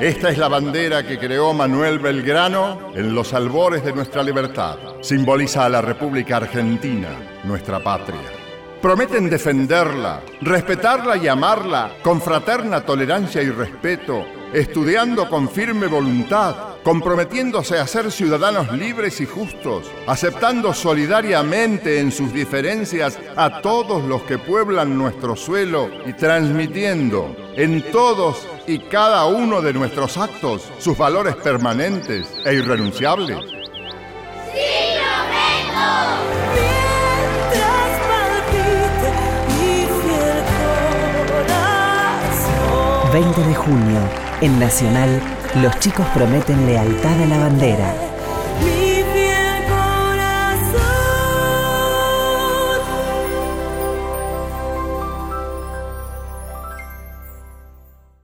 Esta es la bandera que creó Manuel Belgrano en los albores de nuestra libertad. Simboliza a la República Argentina, nuestra patria. Prometen defenderla, respetarla y amarla con fraterna tolerancia y respeto, estudiando con firme voluntad, comprometiéndose a ser ciudadanos libres y justos, aceptando solidariamente en sus diferencias a todos los que pueblan nuestro suelo y transmitiendo en todos y cada uno de nuestros actos sus valores permanentes e irrenunciables. ¡Sí, ...20 de junio, en Nacional, los chicos prometen lealtad a la bandera.